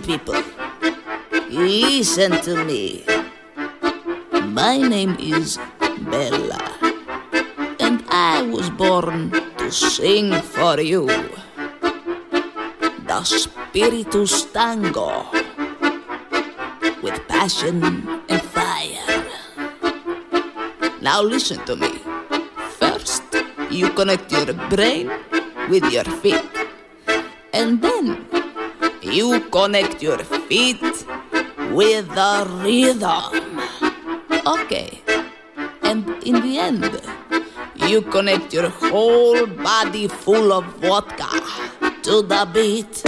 People. Listen to me. My name is Bella. And I was born to sing for you. The Spiritus Tango. With passion and fire. Now listen to me. First, you connect your brain with your feet. You connect your feet with the rhythm. Okay. And in the end, you connect your whole body full of vodka to the beat.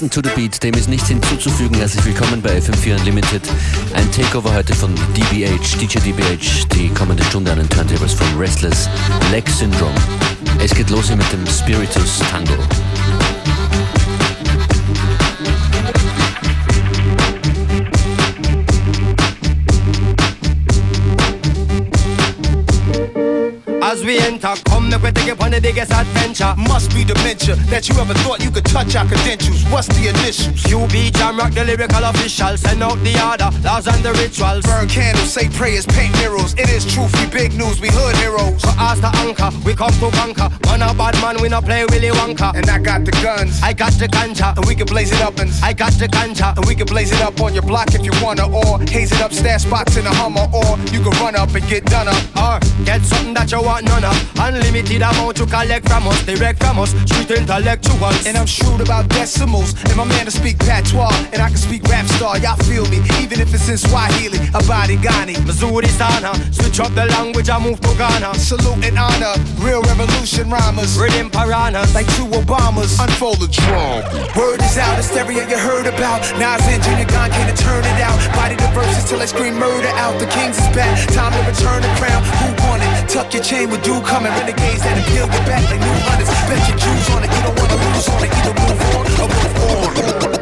Listen to the Beat, dem ist nichts hinzuzufügen. Herzlich willkommen bei FM4 Unlimited. Ein Takeover heute von DBH, DJ DBH, die kommende Stunde an den Turntables von Restless Leg Syndrome. Es geht los hier mit dem Spiritus Tango. We enter, come make we take it on the biggest adventure. Must be dementia that you ever thought you could touch our credentials. What's the initials? QB Jam Rock, the lyrical official. Send out the order, laws and the rituals. Burn candles, say prayers, paint murals. It is truth, we big news, we hood heroes. For us to anchor, we come to conquer. Man a bad man, we not play Willy Wonka. And I got the guns, I got the ganja, and we can blaze it up and I got the ganja. and we can blaze it up on your block if you wanna, or haze it up, stash spots in a Hummer, or you can run up and get done up. Or get something that you want none of. Unlimited amount to collect from us, direct from us, street intellectuals. And I'm shrewd about decimals, and my man to speak patois, and I can speak rap star. Y'all feel me, even if it's in Swahili, Abadi Ghani. Missouri sana, switch up the language, I move to Ghana. Salute and honor, real revolution rhymers. Rhythm piranhas, Like two Obamas, unfold the drum. Word is out, hysteria you heard about. Nas and Junior Gong can't turn it out. Body the verses till I scream murder out. The Kings is back, time to return the crown. Who won it? Tuck your chain with dude coming. Renegades that peel your back like new hunters. Bet your Jews on it, you don't wanna lose on it. Either move on or move on.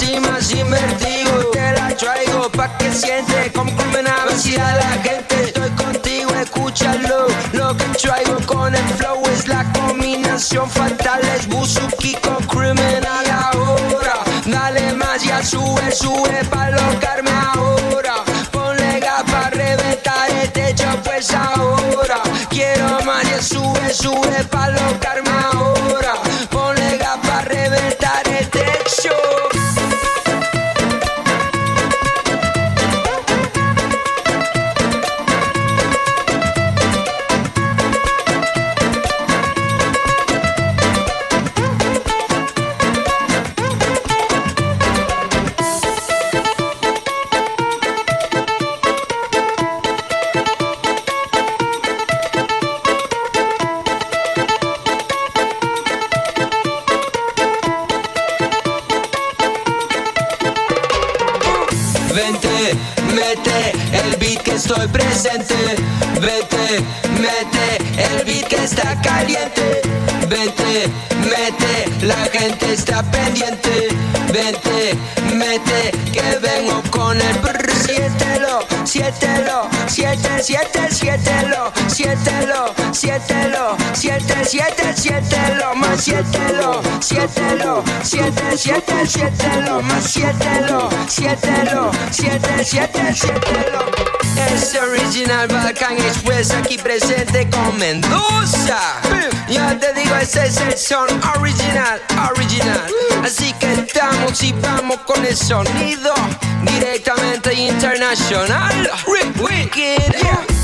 Encima sin vertigo. Te la traigo pa' que siente como criminal a la gente. Estoy contigo, escúchalo. Lo que traigo con el flow es la combinación fatal. Es Buzuki con criminal ahora. Dale más, ya sube, sube pa' locarme ahora. Ponle gafas, reventar el techo, pues ahora. Quiero más, ya sube, sube pa' locarme ahora. Siéntelo, más siéntelo, siéntelo, siete, siete. Es original Balkan Express aquí presente con Mendoza. Ya te digo, ese es el son original, original. Así que estamos y vamos con el sonido directamente internacional. Wicked. Yeah.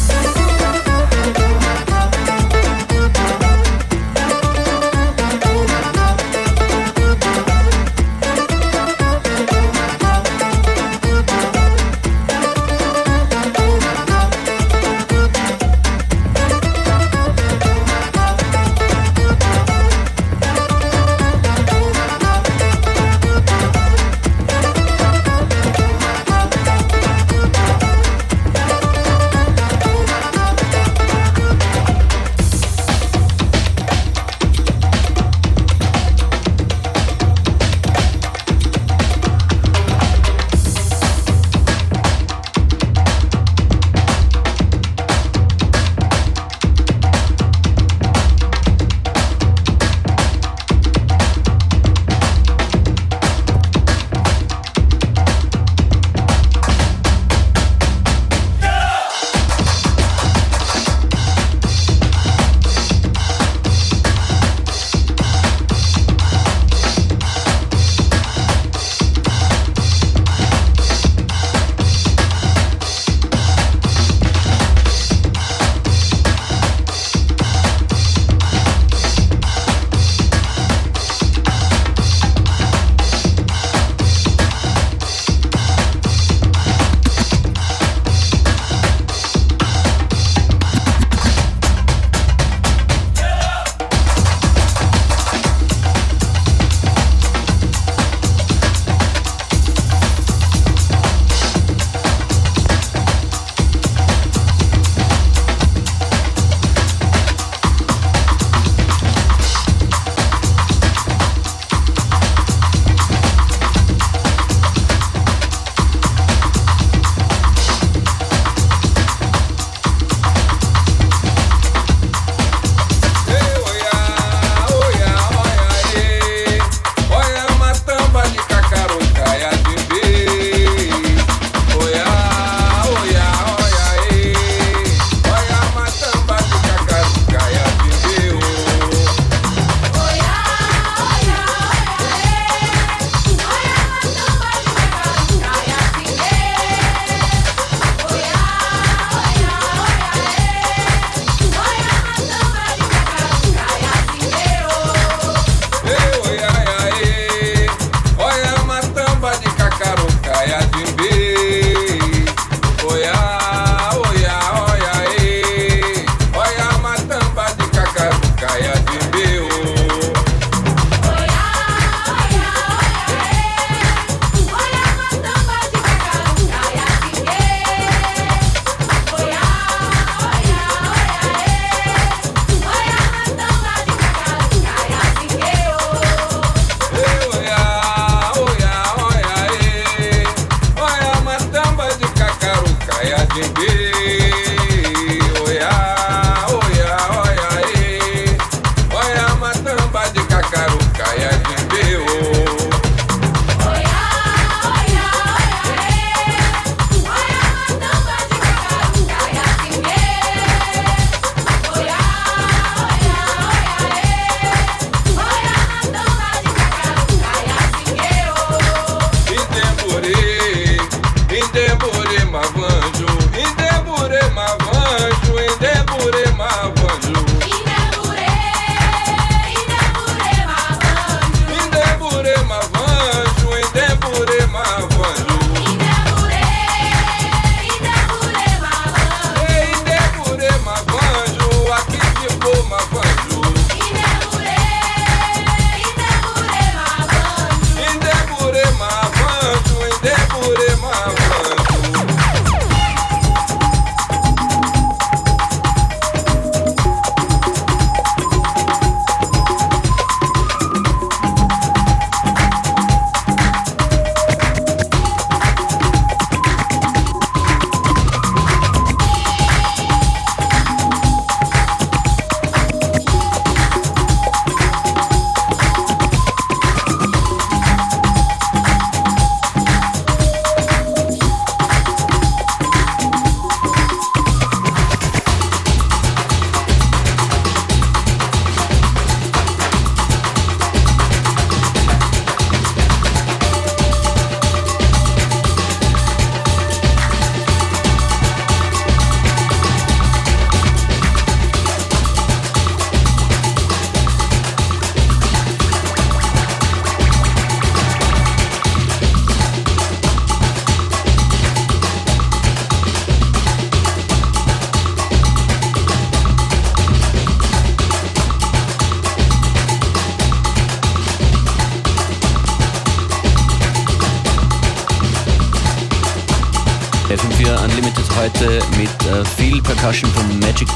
caro Jacarucaia de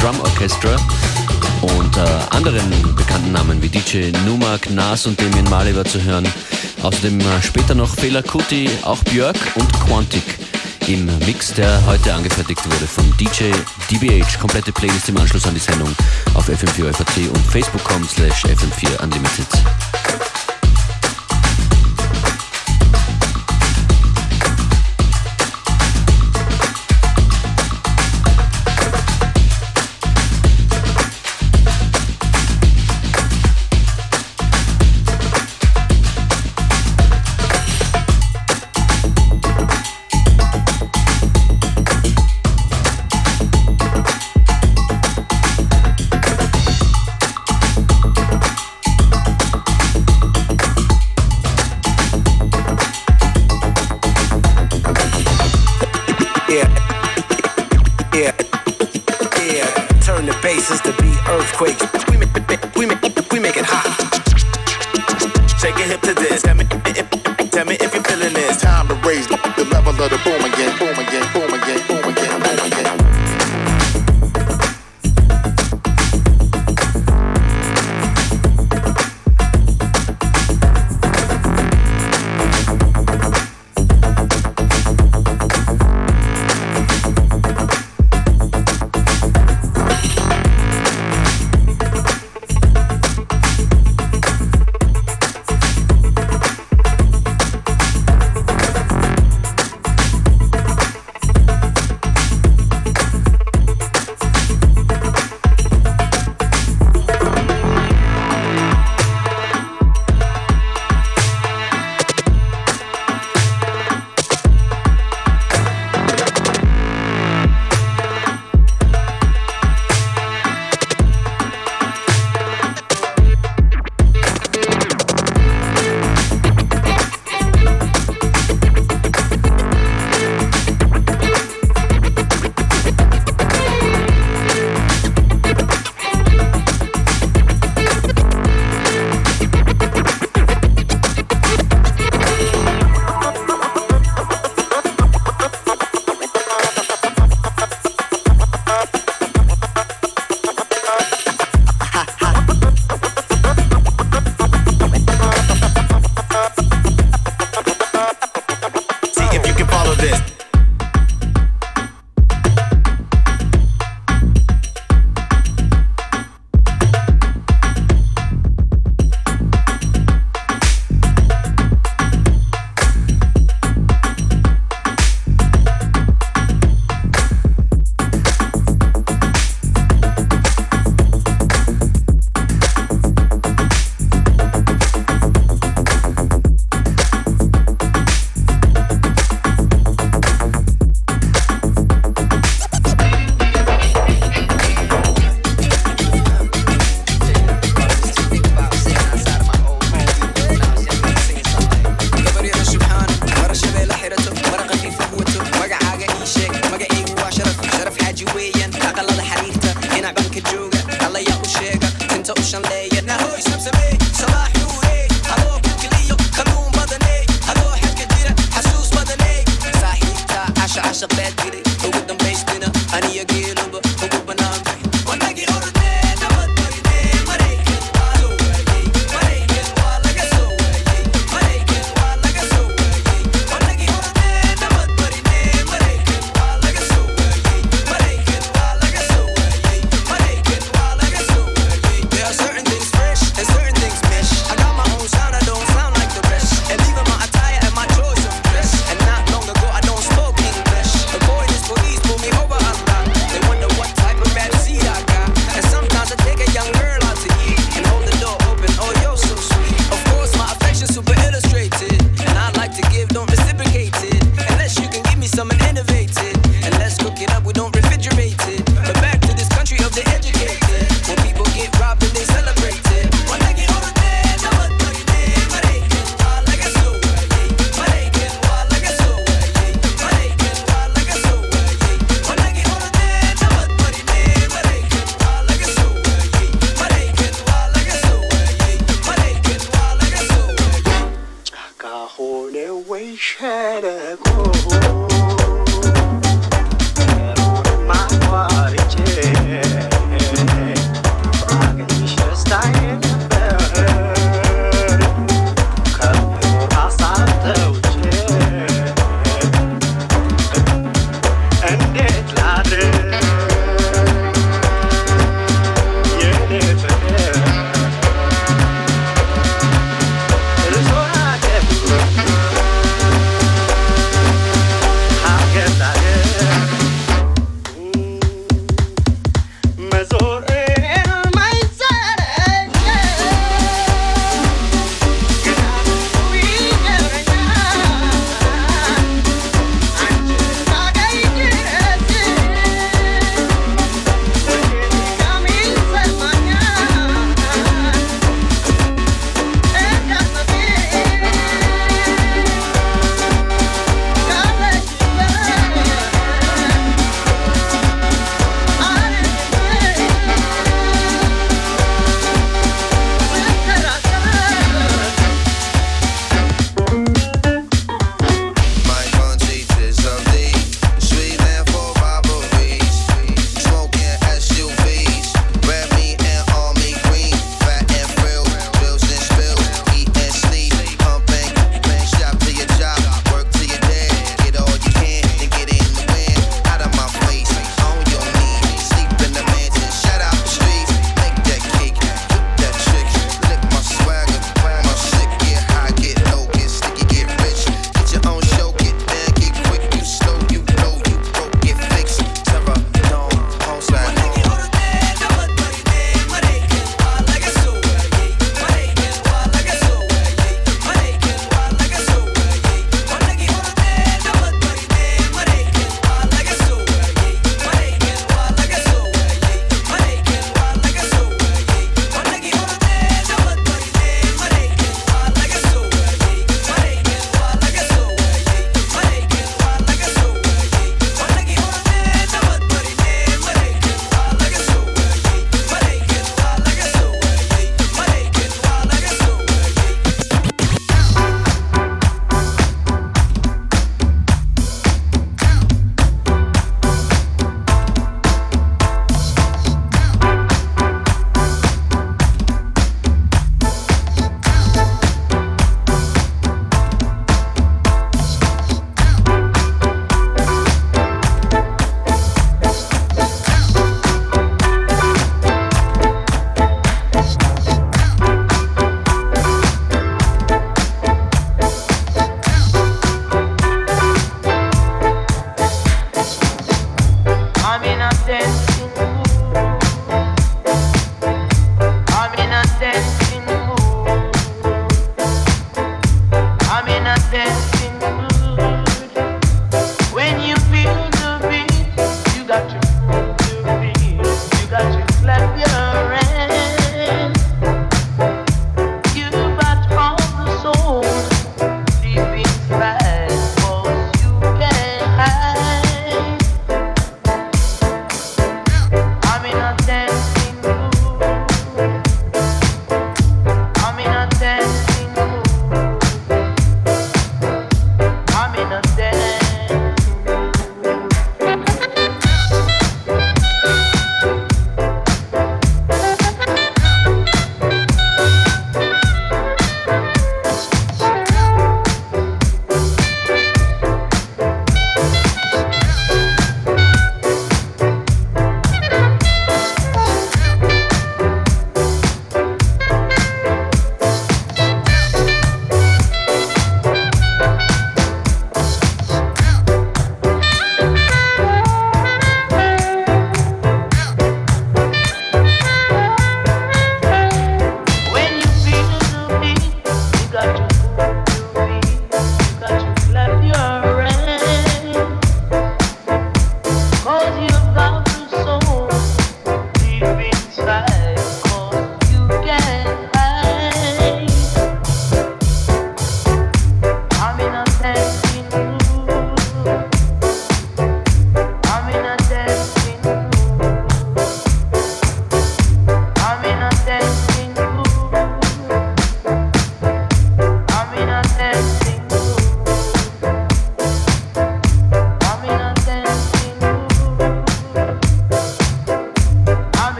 Drum Orchestra und äh, anderen bekannten Namen wie DJ Numak, Nas und Damien war zu hören. Außerdem äh, später noch Fela Kuti, auch Björk und Quantic im Mix, der heute angefertigt wurde von DJ DBH. Komplette Playlist im Anschluss an die Sendung auf FM4 FAT und facebook.com slash FM4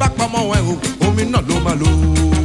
bá pamọ́ ẹ̀ o omi náà ló máa lò ó.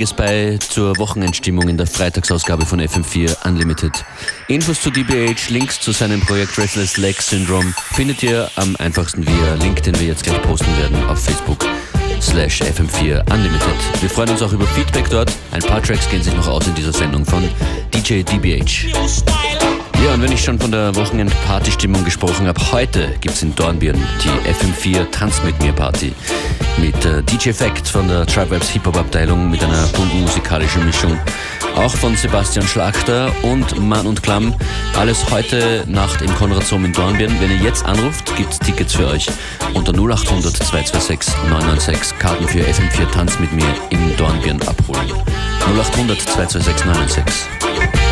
Einiges bei zur Wochenendstimmung in der Freitagsausgabe von FM4 Unlimited. Infos zu DBH, Links zu seinem Projekt Restless Leg Syndrome findet ihr am einfachsten via Link, den wir jetzt gleich posten werden auf Facebook slash FM4 Unlimited. Wir freuen uns auch über Feedback dort. Ein paar Tracks gehen sich noch aus in dieser Sendung von DJ DBH. Ja, und wenn ich schon von der Wochenend-Party-Stimmung gesprochen habe, heute gibt's in Dornbirn die FM4 Tanz mit mir Party mit äh, DJ Fact von der Tribe Vibes Hip-Hop-Abteilung mit einer bunten musikalischen Mischung. Auch von Sebastian Schlachter und Mann und Klamm. Alles heute Nacht im Konradsom in Dornbirn. Wenn ihr jetzt anruft, gibt's Tickets für euch unter 0800 226 996. Karten für FM4 Tanz mit mir in Dornbirn abholen. 0800 226 996.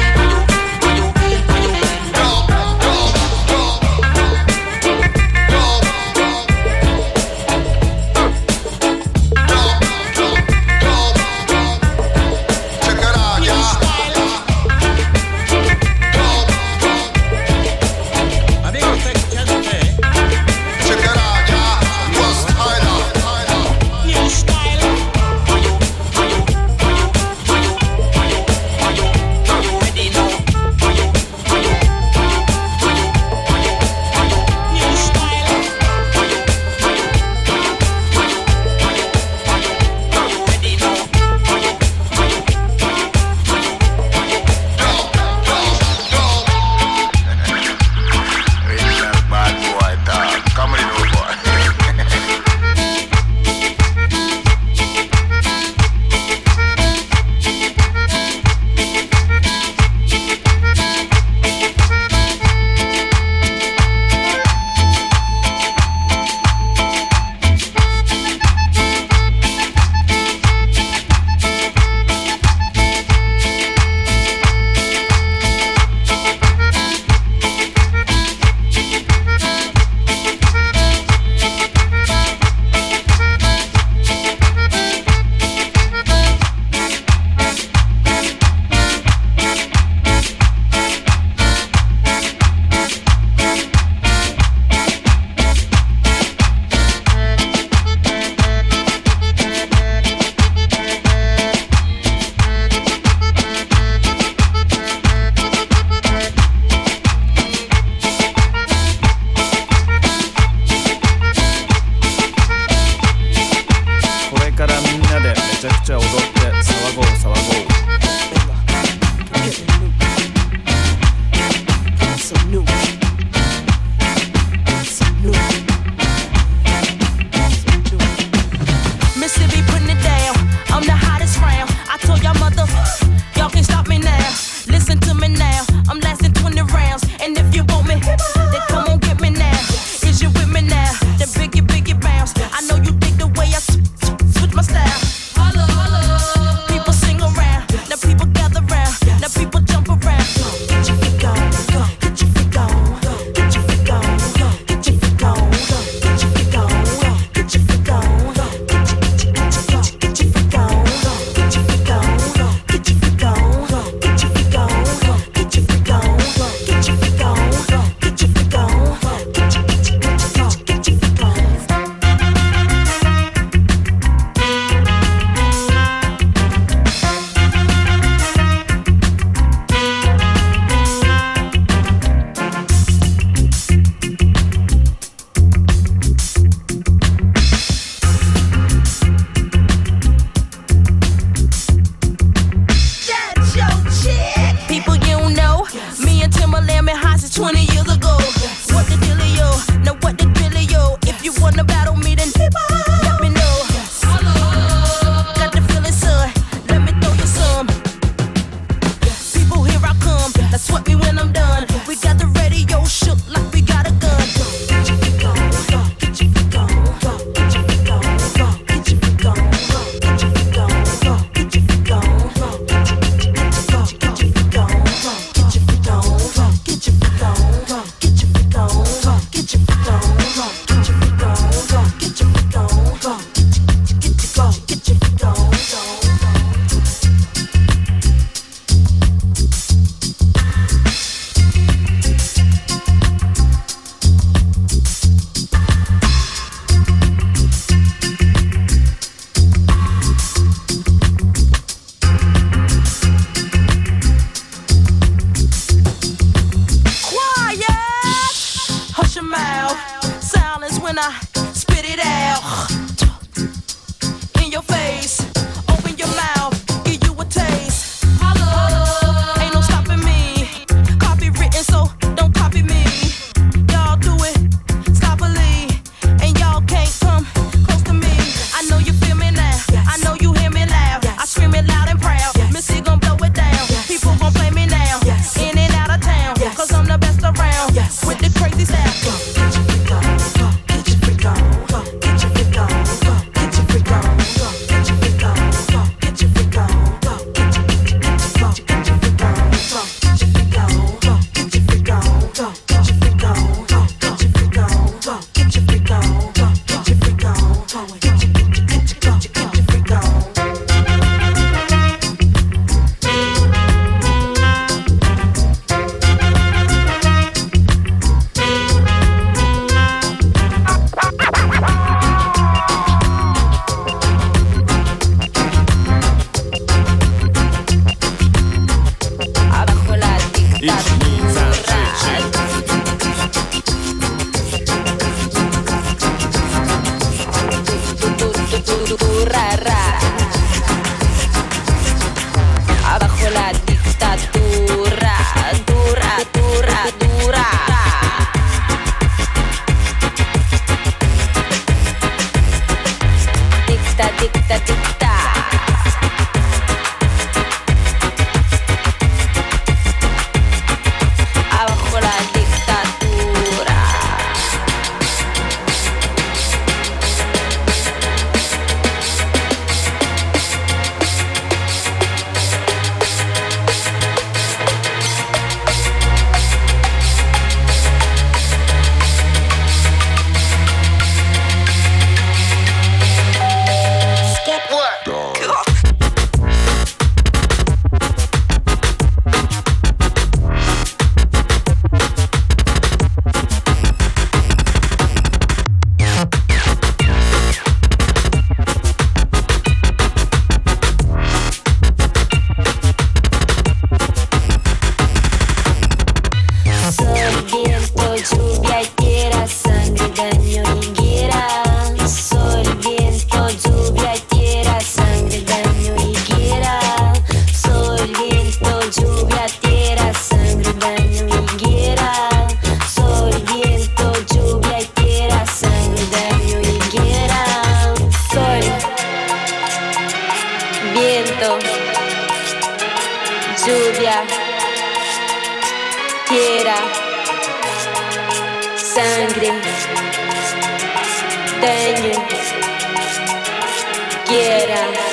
Quieren, dañen, quieran.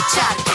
Los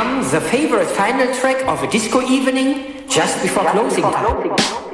become the favorite final track of a disco evening just before closing time.